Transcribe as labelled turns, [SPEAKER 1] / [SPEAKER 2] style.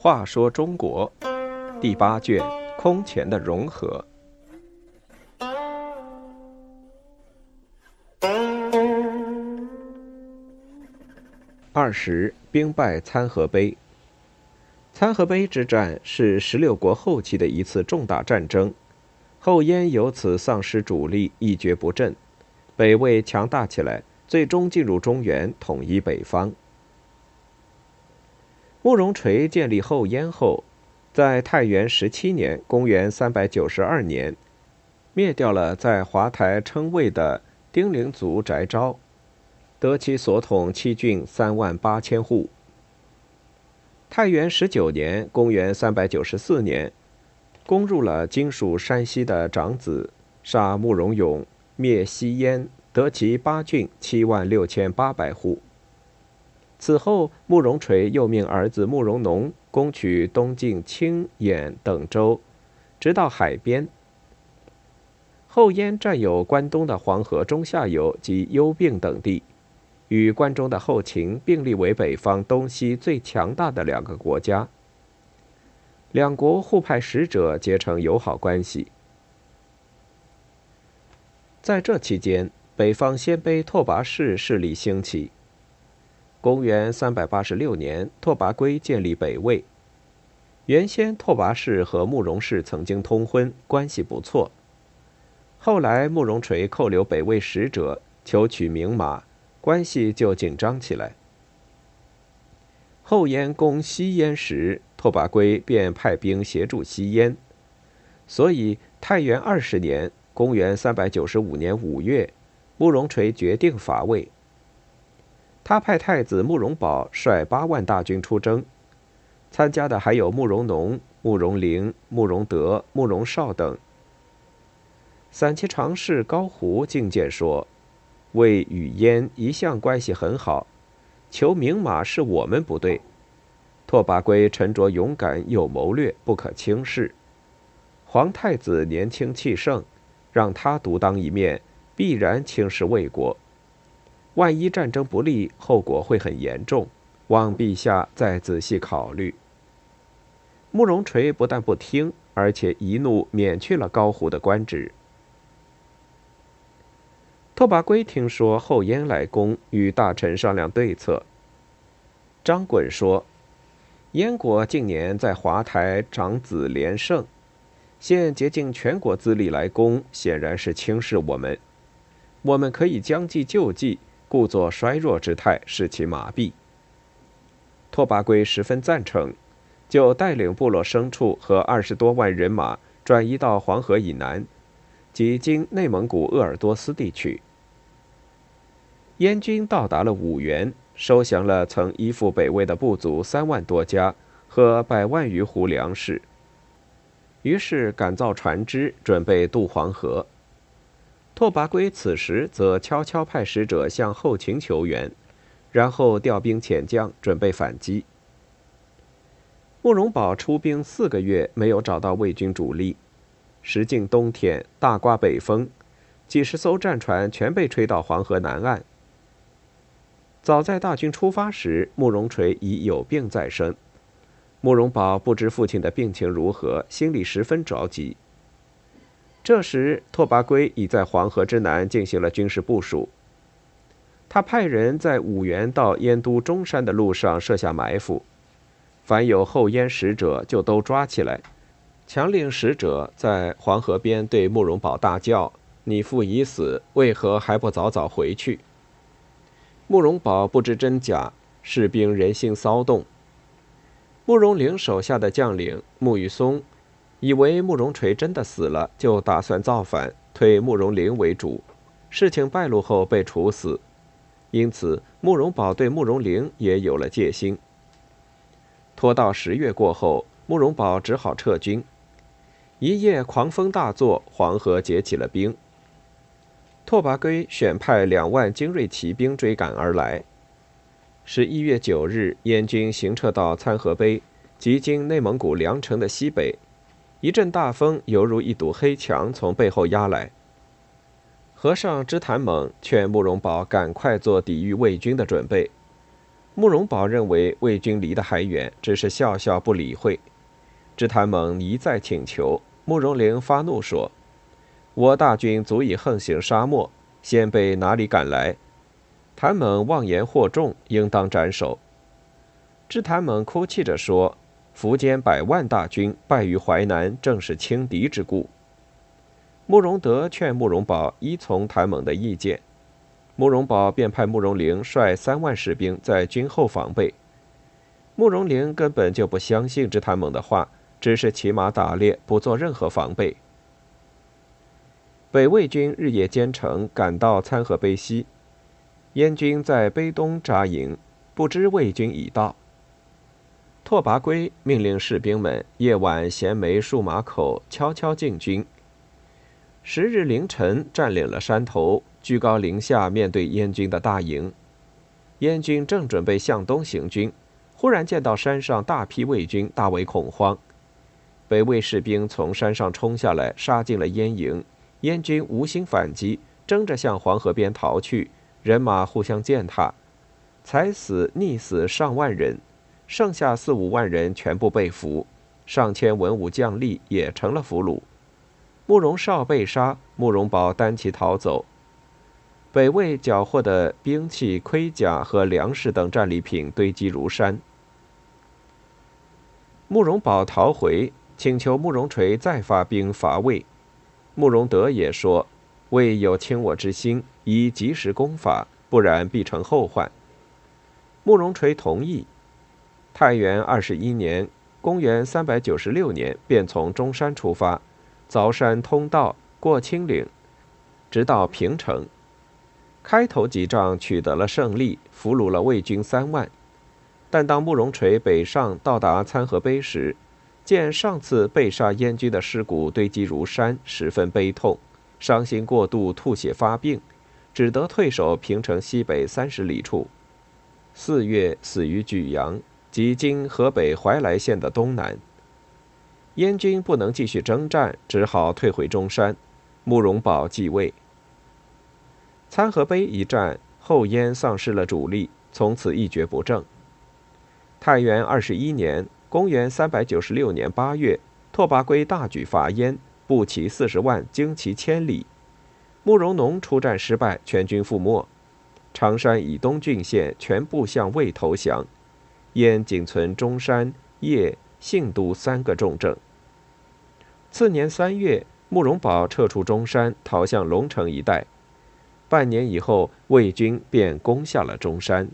[SPEAKER 1] 话说中国第八卷空前的融合。二十兵败参合碑。参合碑之战是十六国后期的一次重大战争，后燕由此丧失主力，一蹶不振。北魏强大起来，最终进入中原，统一北方。慕容垂建立后燕后，在太元十七年（公元392年），灭掉了在华台称魏的丁零族翟昭，得其所统七郡三万八千户。太元十九年（公元394年），攻入了今属山西的长子，杀慕容永，灭西燕，得其八郡七万六千八百户。此后，慕容垂又命儿子慕容农攻取东晋青、兖等州，直到海边。后燕占有关东的黄河中下游及幽并等地。与关中的后秦并立为北方东西最强大的两个国家，两国互派使者，结成友好关系。在这期间，北方鲜卑拓跋氏势力兴起。公元三百八十六年，拓跋圭建立北魏。原先拓跋氏和慕容氏曾经通婚，关系不错。后来慕容垂扣留北魏使者，求取名马。关系就紧张起来。后燕攻西燕时，拓跋圭便派兵协助西燕，所以太元二十年（公元395年）五月，慕容垂决定伐魏。他派太子慕容宝率八万大军出征，参加的还有慕容农、慕容陵、慕容德、慕容绍等。散骑常侍高胡进谏说。魏与燕一向关系很好，求明马是我们不对。拓跋圭沉着勇敢，有谋略，不可轻视。皇太子年轻气盛，让他独当一面，必然轻视魏国。万一战争不利，后果会很严重，望陛下再仔细考虑。慕容垂不但不听，而且一怒免去了高胡的官职。拓跋圭听说后燕来攻，与大臣商量对策。张衮说：“燕国近年在华台长子连胜，现竭尽全国之力来攻，显然是轻视我们。我们可以将计就计，故作衰弱之态，使其麻痹。”拓跋圭十分赞成，就带领部落牲畜和二十多万人马转移到黄河以南，即今内蒙古鄂尔多斯地区。燕军到达了五原，收降了曾依附北魏的部族三万多家和百万余斛粮食。于是赶造船只，准备渡黄河。拓跋圭此时则悄悄派使者向后秦求援，然后调兵遣将，准备反击。慕容宝出兵四个月，没有找到魏军主力。时近冬天，大刮北风，几十艘战船全被吹到黄河南岸。早在大军出发时，慕容垂已有病在身。慕容宝不知父亲的病情如何，心里十分着急。这时，拓跋圭已在黄河之南进行了军事部署。他派人在五原到燕都中山的路上设下埋伏，凡有后燕使者就都抓起来，强令使者在黄河边对慕容宝大叫：“你父已死，为何还不早早回去？”慕容宝不知真假，士兵人心骚动。慕容陵手下的将领慕玉松，以为慕容垂真的死了，就打算造反，推慕容陵为主。事情败露后被处死，因此慕容宝对慕容陵也有了戒心。拖到十月过后，慕容宝只好撤军。一夜狂风大作，黄河结起了冰。拓跋圭选派两万精锐骑兵追赶而来。十一月九日，燕军行撤到参合碑，即经内蒙古凉城的西北。一阵大风犹如一堵黑墙从背后压来。和尚知谭猛劝慕容宝赶快做抵御魏军的准备。慕容宝认为魏军离得还远，只是笑笑不理会。知谭猛一再请求，慕容玲发怒说：“我大军足以横行沙漠，先辈哪里敢来？”谭猛妄言惑众，应当斩首。知谭猛哭泣着说：“苻坚百万大军败于淮南，正是轻敌之故。”慕容德劝慕容宝依从谭猛的意见，慕容宝便派慕容玲率三万士兵在军后防备。慕容玲根本就不相信知谭猛的话，只是骑马打猎，不做任何防备。北魏军日夜兼程，赶到参河碑西，燕军在碑东扎营，不知魏军已到。拓跋圭命令士兵们夜晚衔枚戍马口，悄悄进军。十日凌晨，占领了山头，居高临下面对燕军的大营。燕军正准备向东行军，忽然见到山上大批魏军，大为恐慌。北魏士兵从山上冲下来，杀进了燕营。燕军无心反击，争着向黄河边逃去，人马互相践踏，踩死溺死上万人，剩下四五万人全部被俘，上千文武将吏也成了俘虏。慕容绍被杀，慕容宝单骑逃走。北魏缴获的兵器、盔甲和粮食等战利品堆积如山。慕容宝逃回，请求慕容垂再发兵伐魏。慕容德也说：“魏有倾我之心，宜及时攻伐，不然必成后患。”慕容垂同意。太元二十一年（公元396年），便从中山出发。凿山通道，过青岭，直到平城。开头几仗取得了胜利，俘虏了魏军三万。但当慕容垂北上到达参河碑时，见上次被杀燕军的尸骨堆积如山，十分悲痛，伤心过度，吐血发病，只得退守平城西北三十里处。四月死于莒阳，即今河北怀来县的东南。燕军不能继续征战，只好退回中山。慕容宝继位。参河碑一战后，燕丧失了主力，从此一蹶不振。太元二十一年（公元396年）八月，拓跋圭大举伐燕，步骑四十万，旌旗千里。慕容农出战失败，全军覆没。常山以东郡县全部向魏投降，燕仅存中山、邺、信都三个重镇。次年三月，慕容宝撤出中山，逃向龙城一带。半年以后，魏军便攻下了中山。